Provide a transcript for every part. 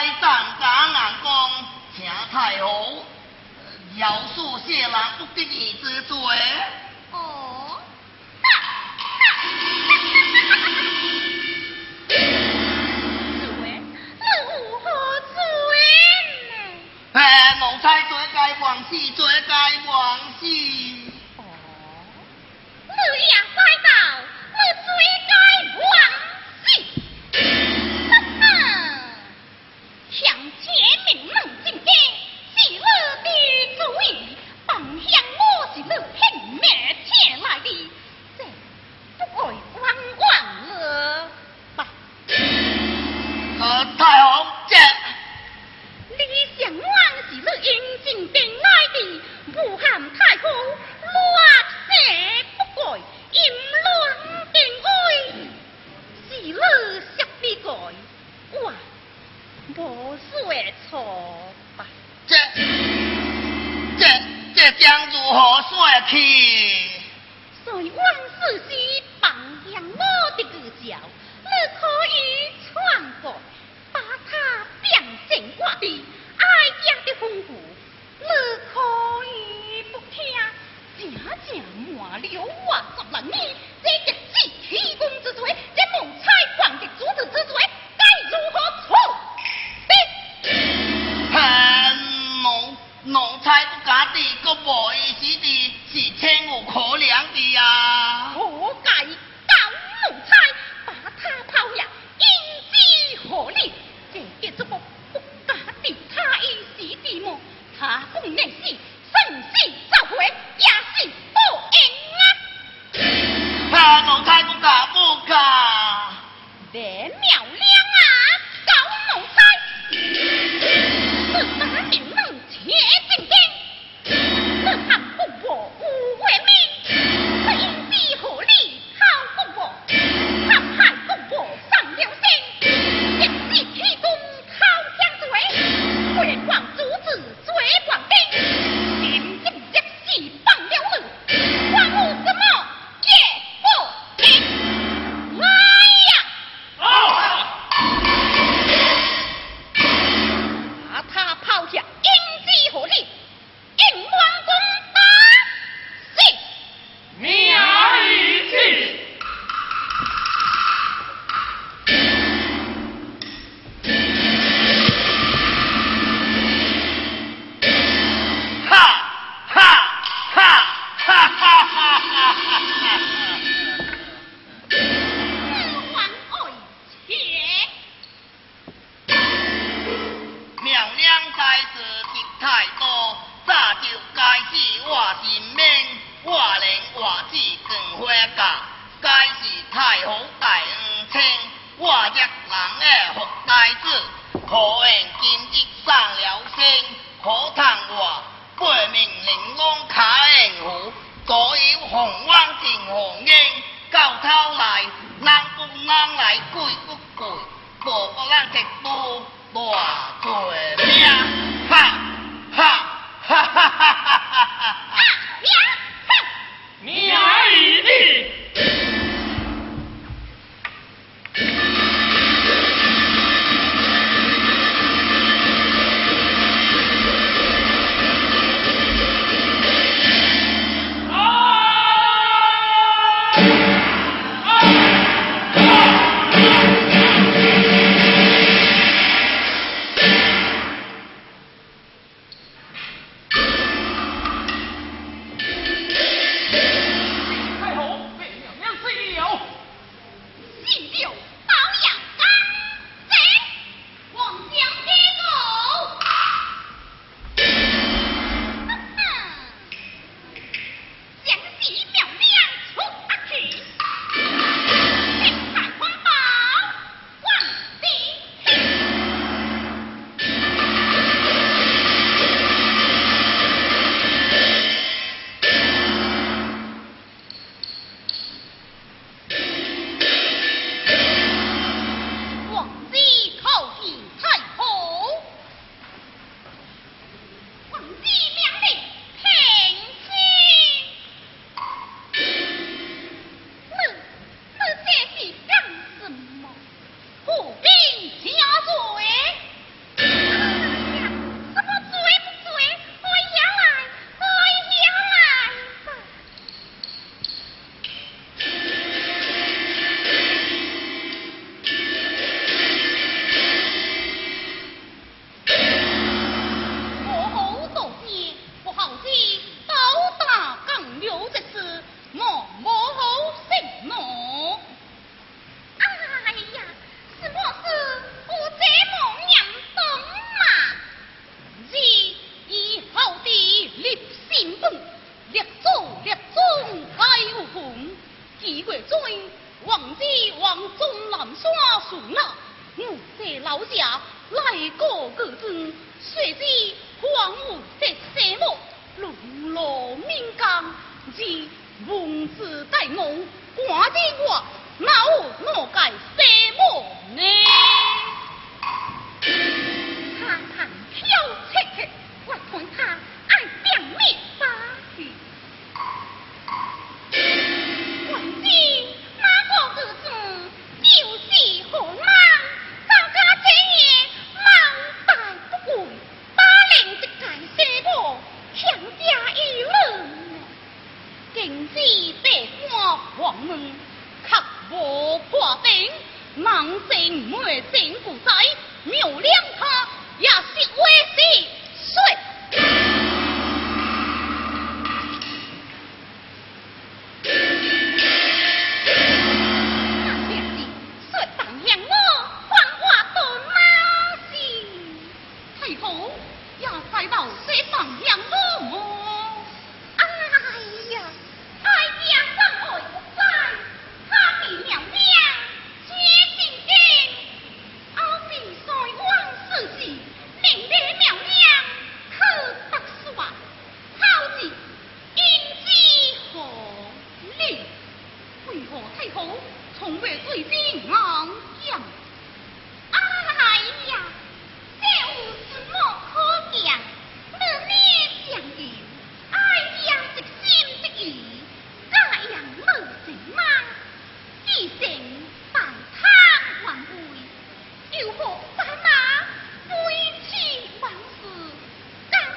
该站家眼光，请太后饶恕谢郎不得已之罪。王熙，最该王熙。哦，你呀、刘啊，怎么？你。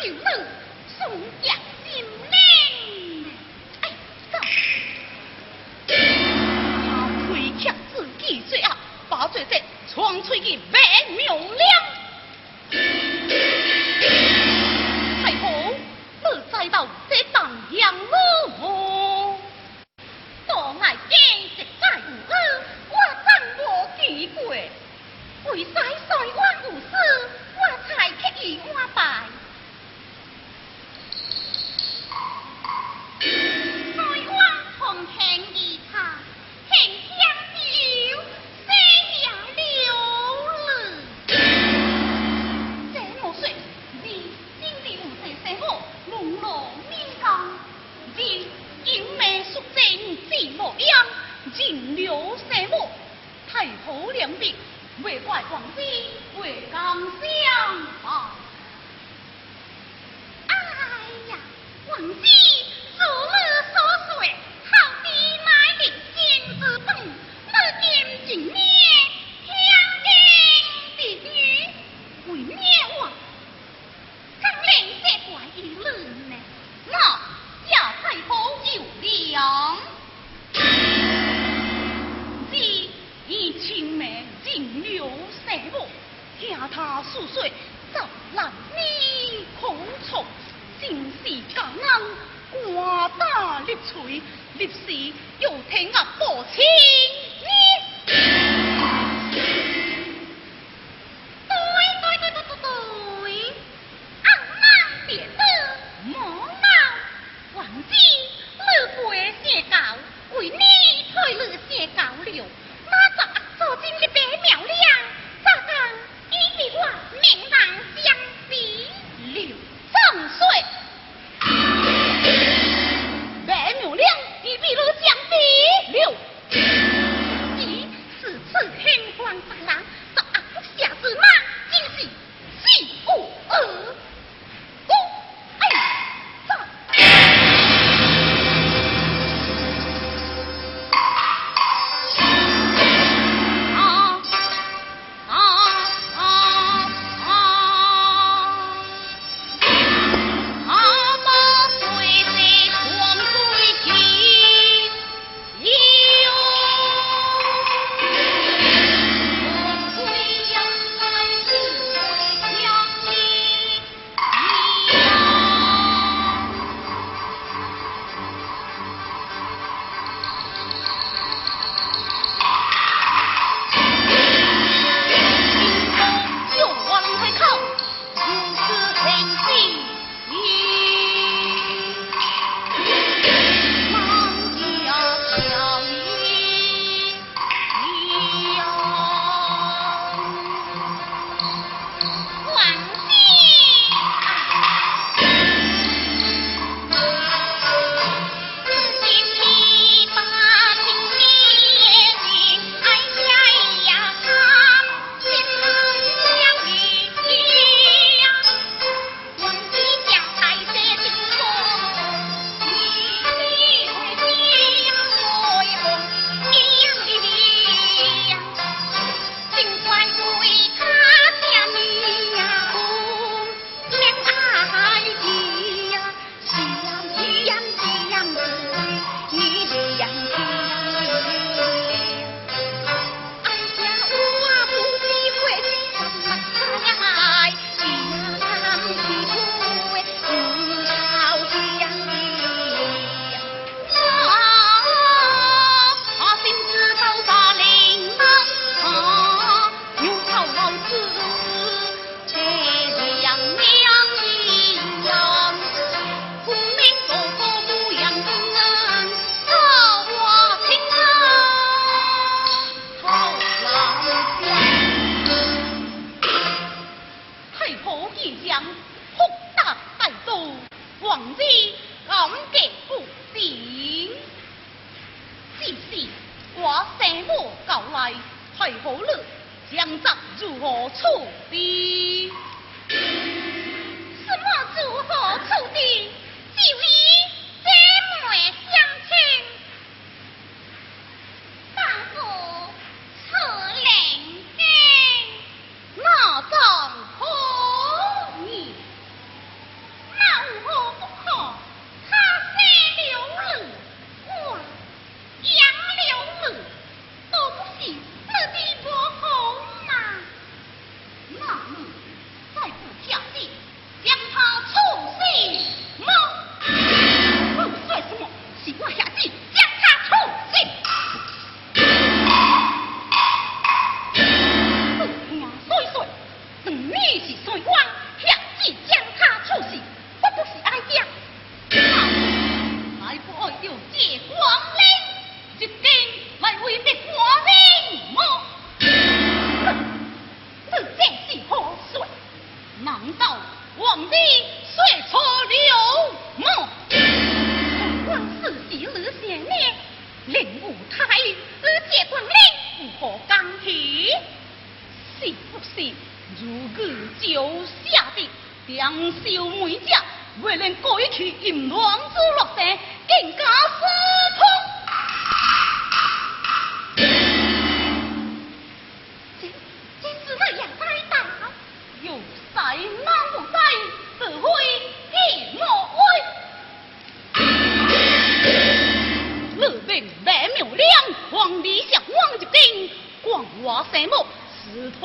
金送将金门哎走。他自己最后把最后闯出去被秒了家他宿岁，遭难你恐从，心是感恩，寡大力锤，立誓又听啊父亲。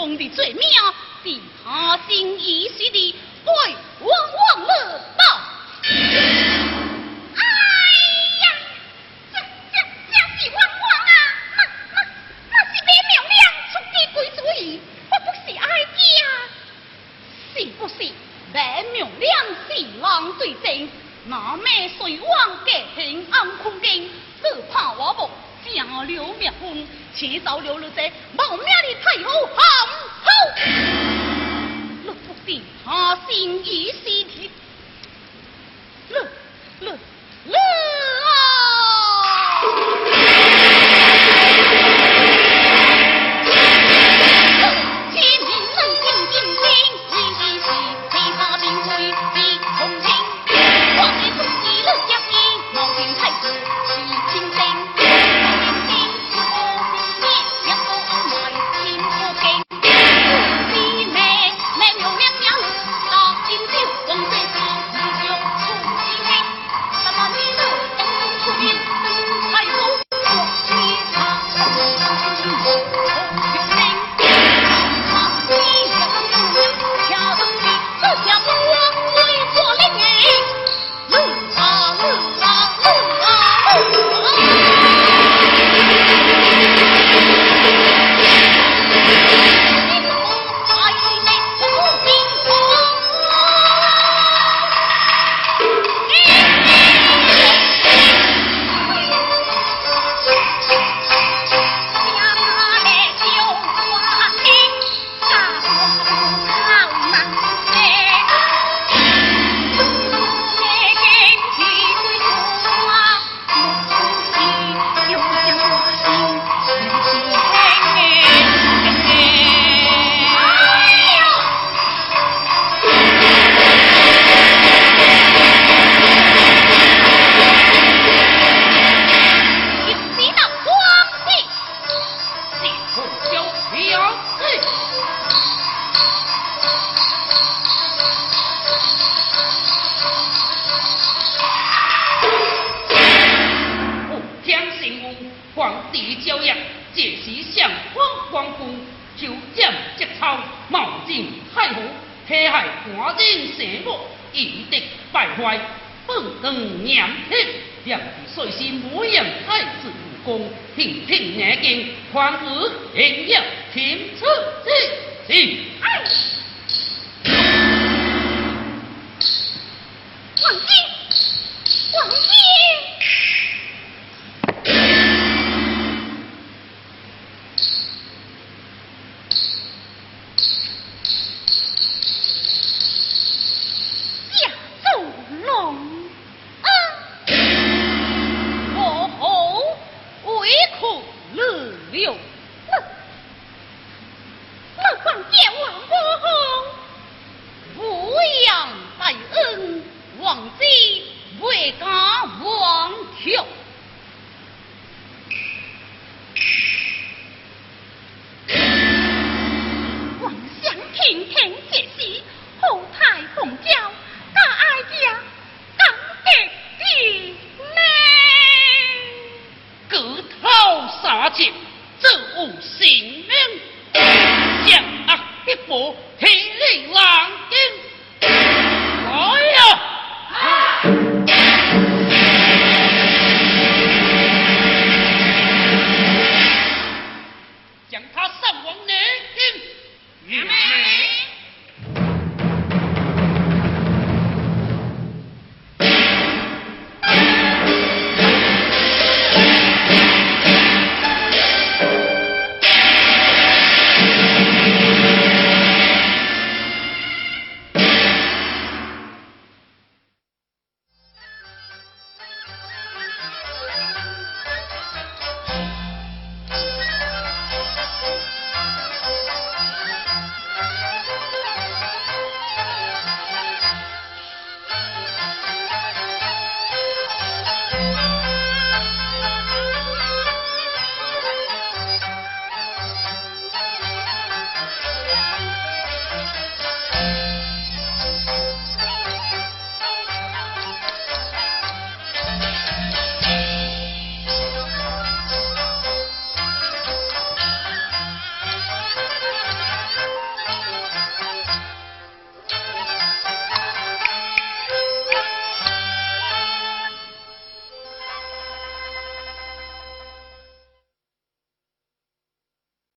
兄弟最妙刘明红，起早刘六在冒名的退后，好好。陆福地他心已死。在官人心目一定败坏不能娘娘娘的水仙模样太子武功平平安静欢乐营养平出自己